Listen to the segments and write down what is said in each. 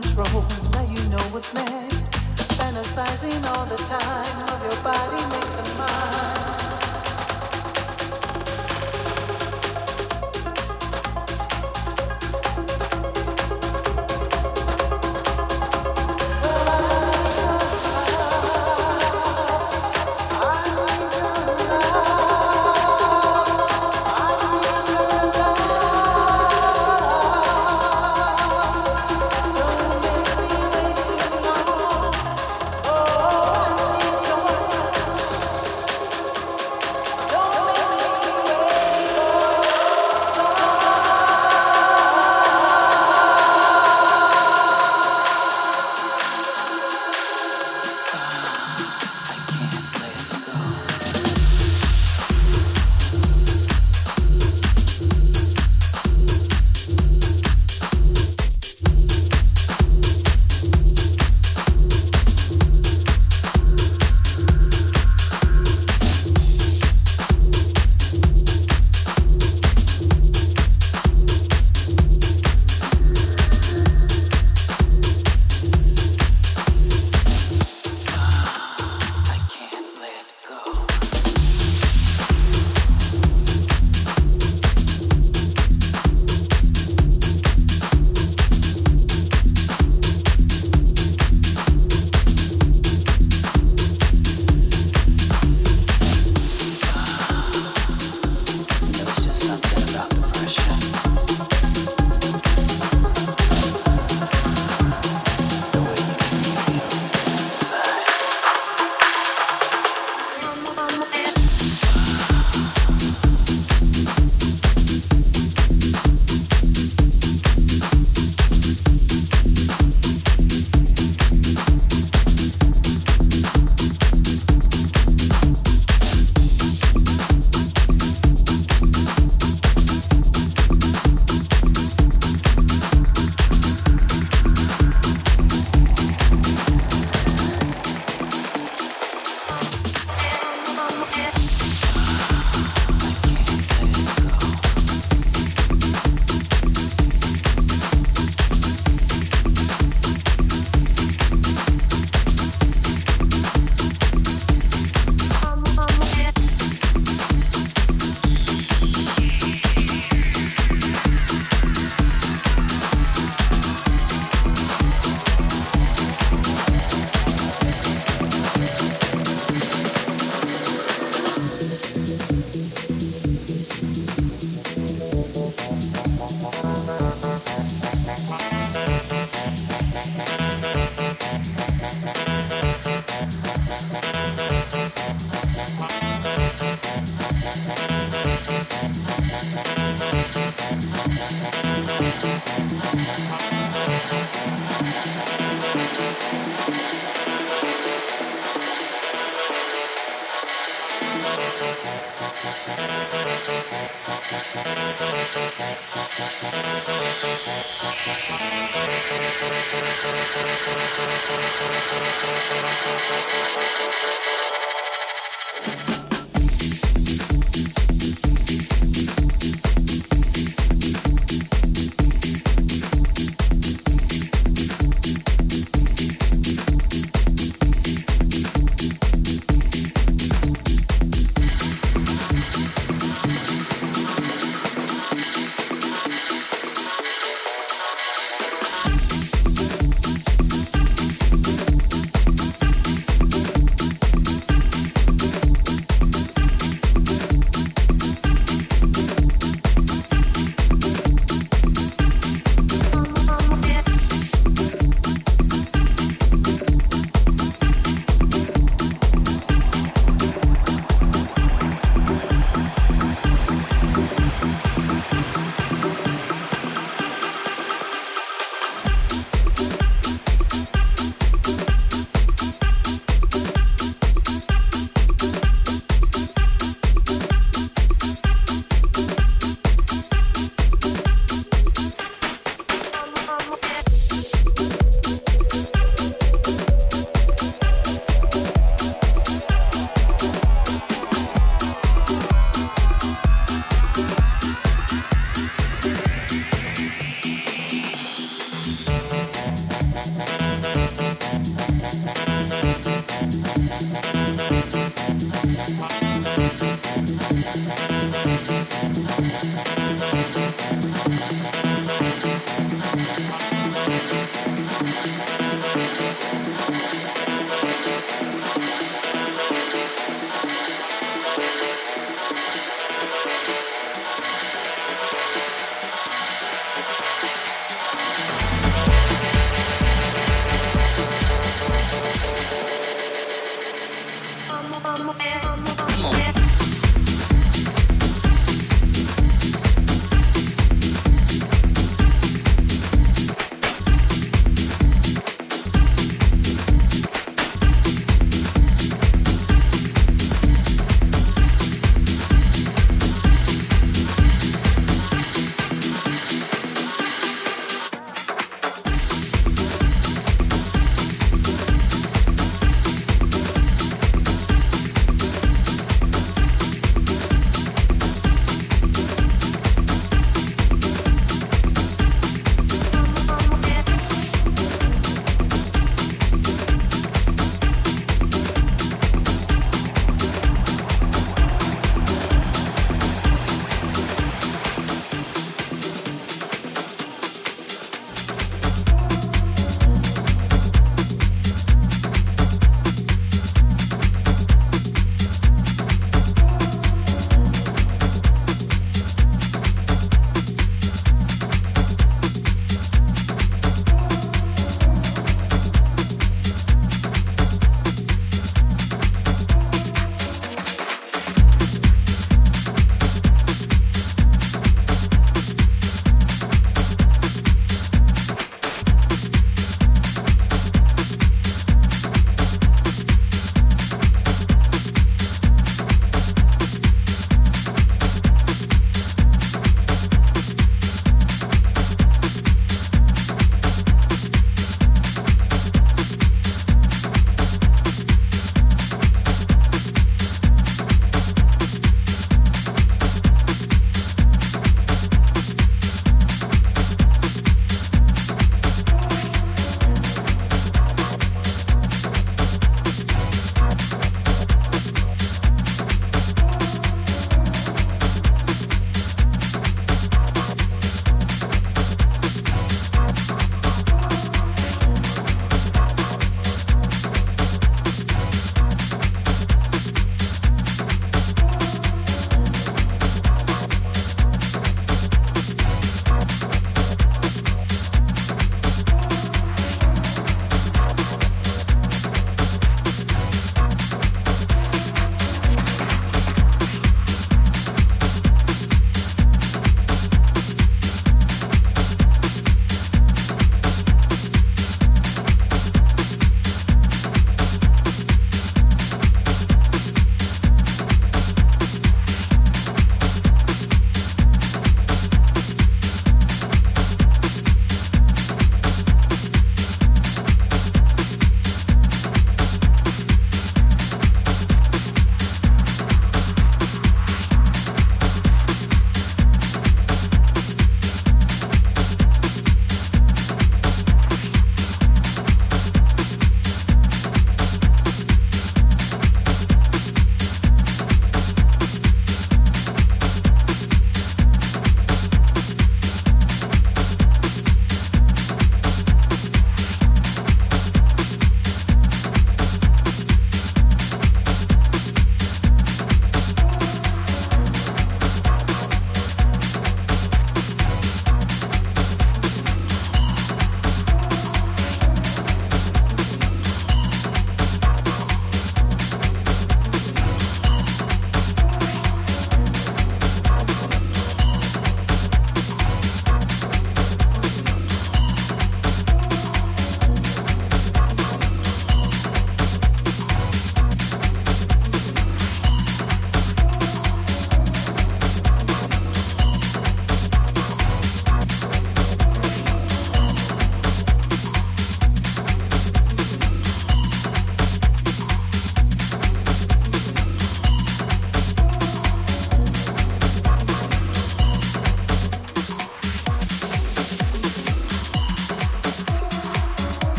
control.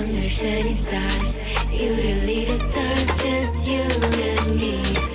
under shining stars. You the leader stars, just you and me.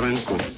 Franco.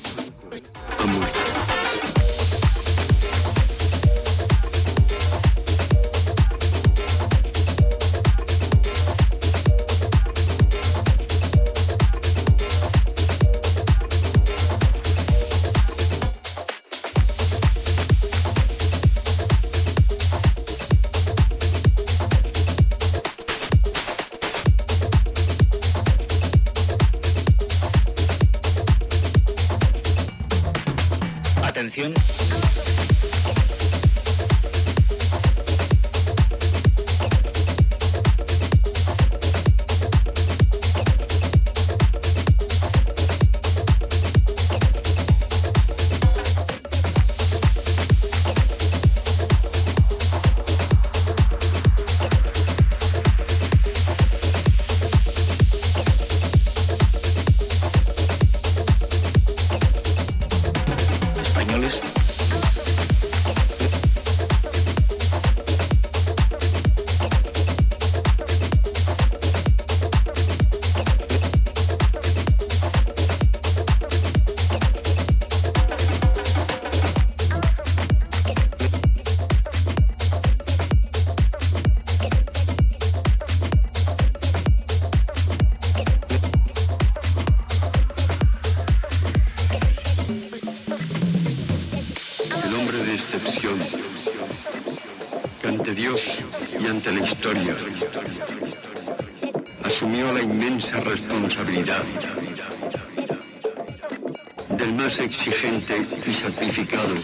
Sacrificado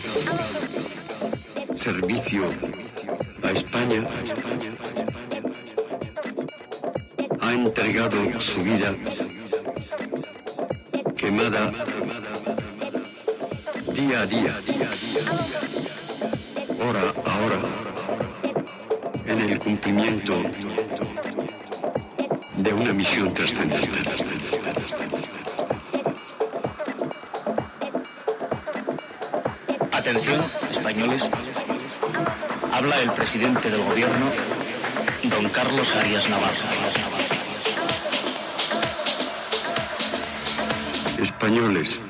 servicio a España, ha entregado su vida quemada día a día, presidente del gobierno, don Carlos Arias Navarro. Españoles.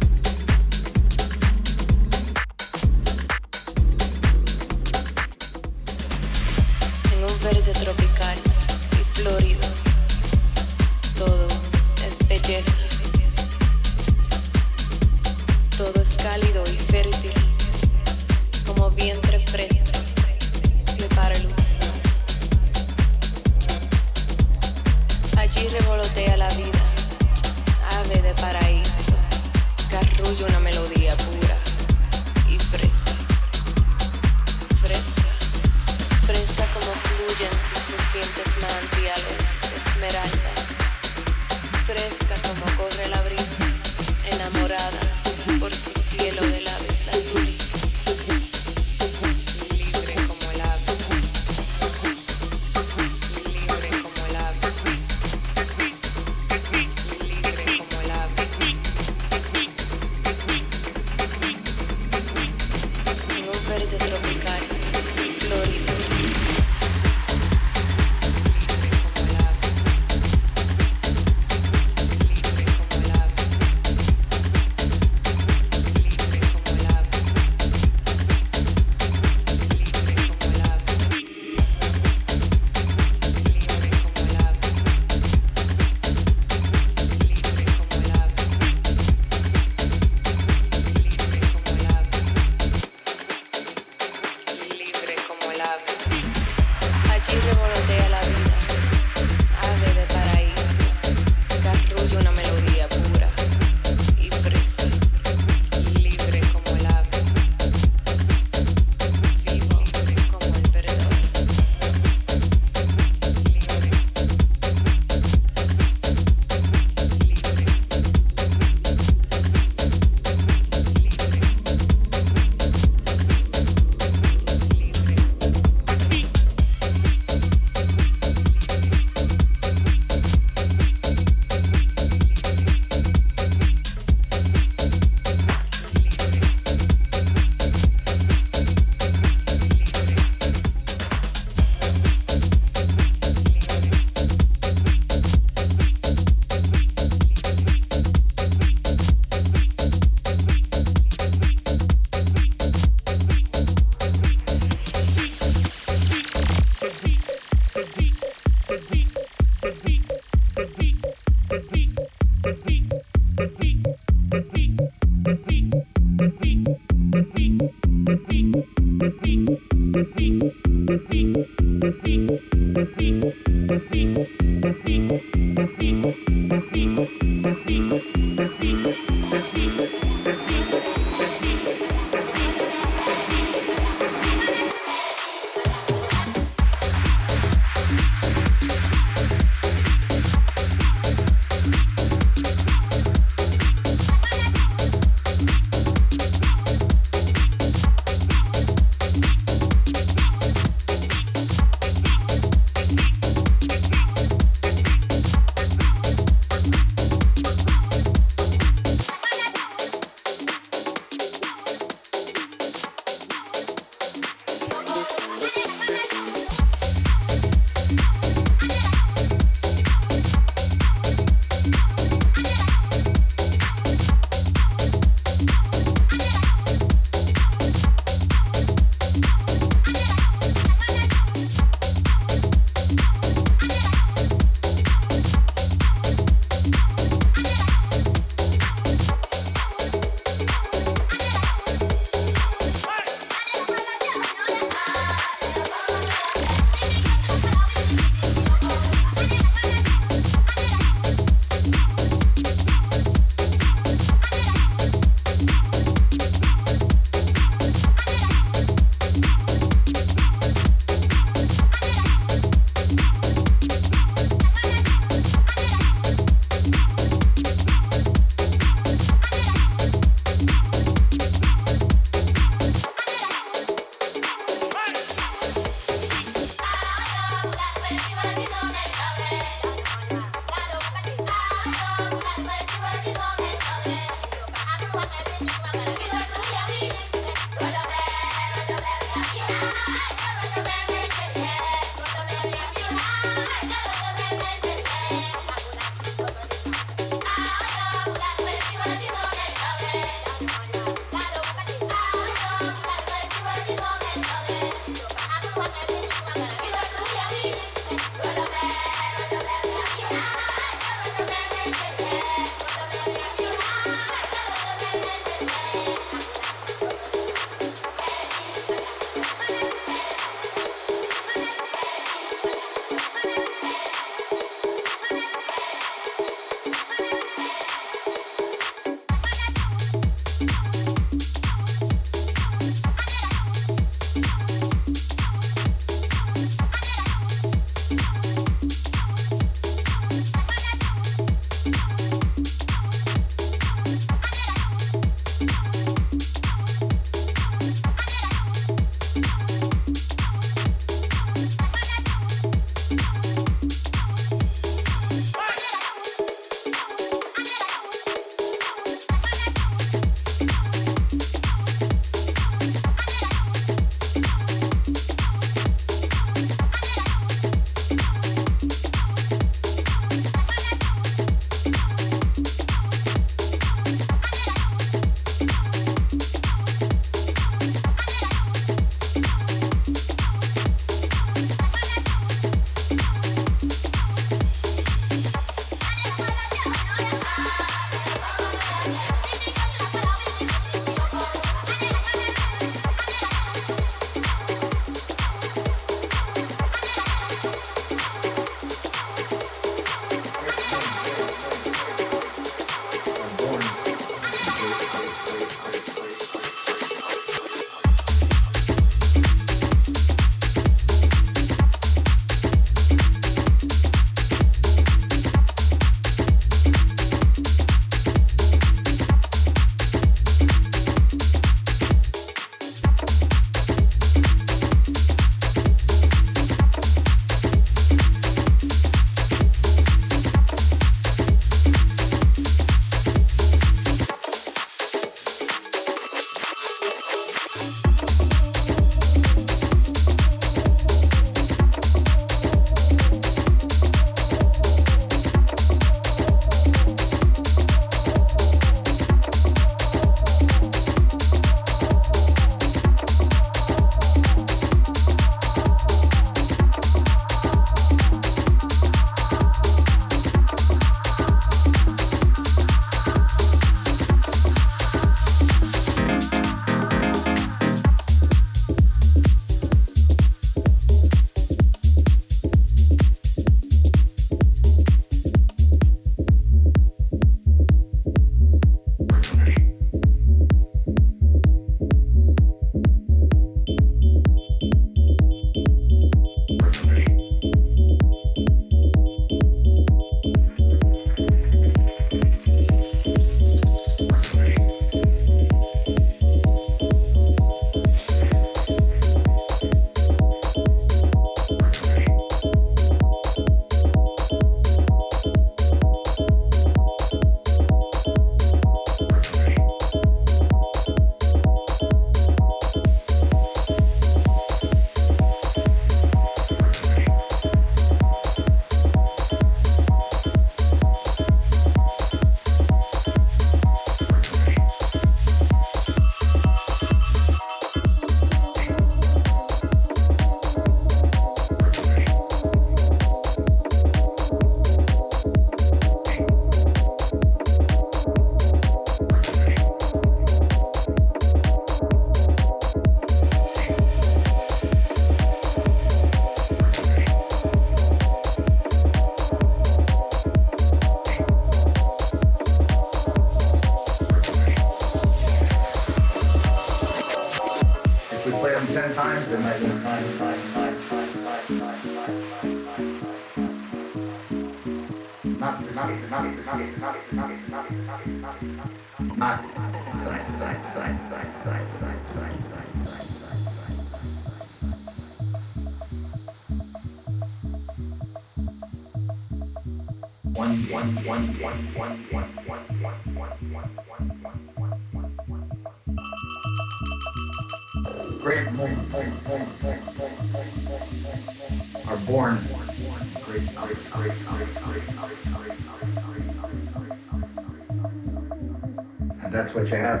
Yeah.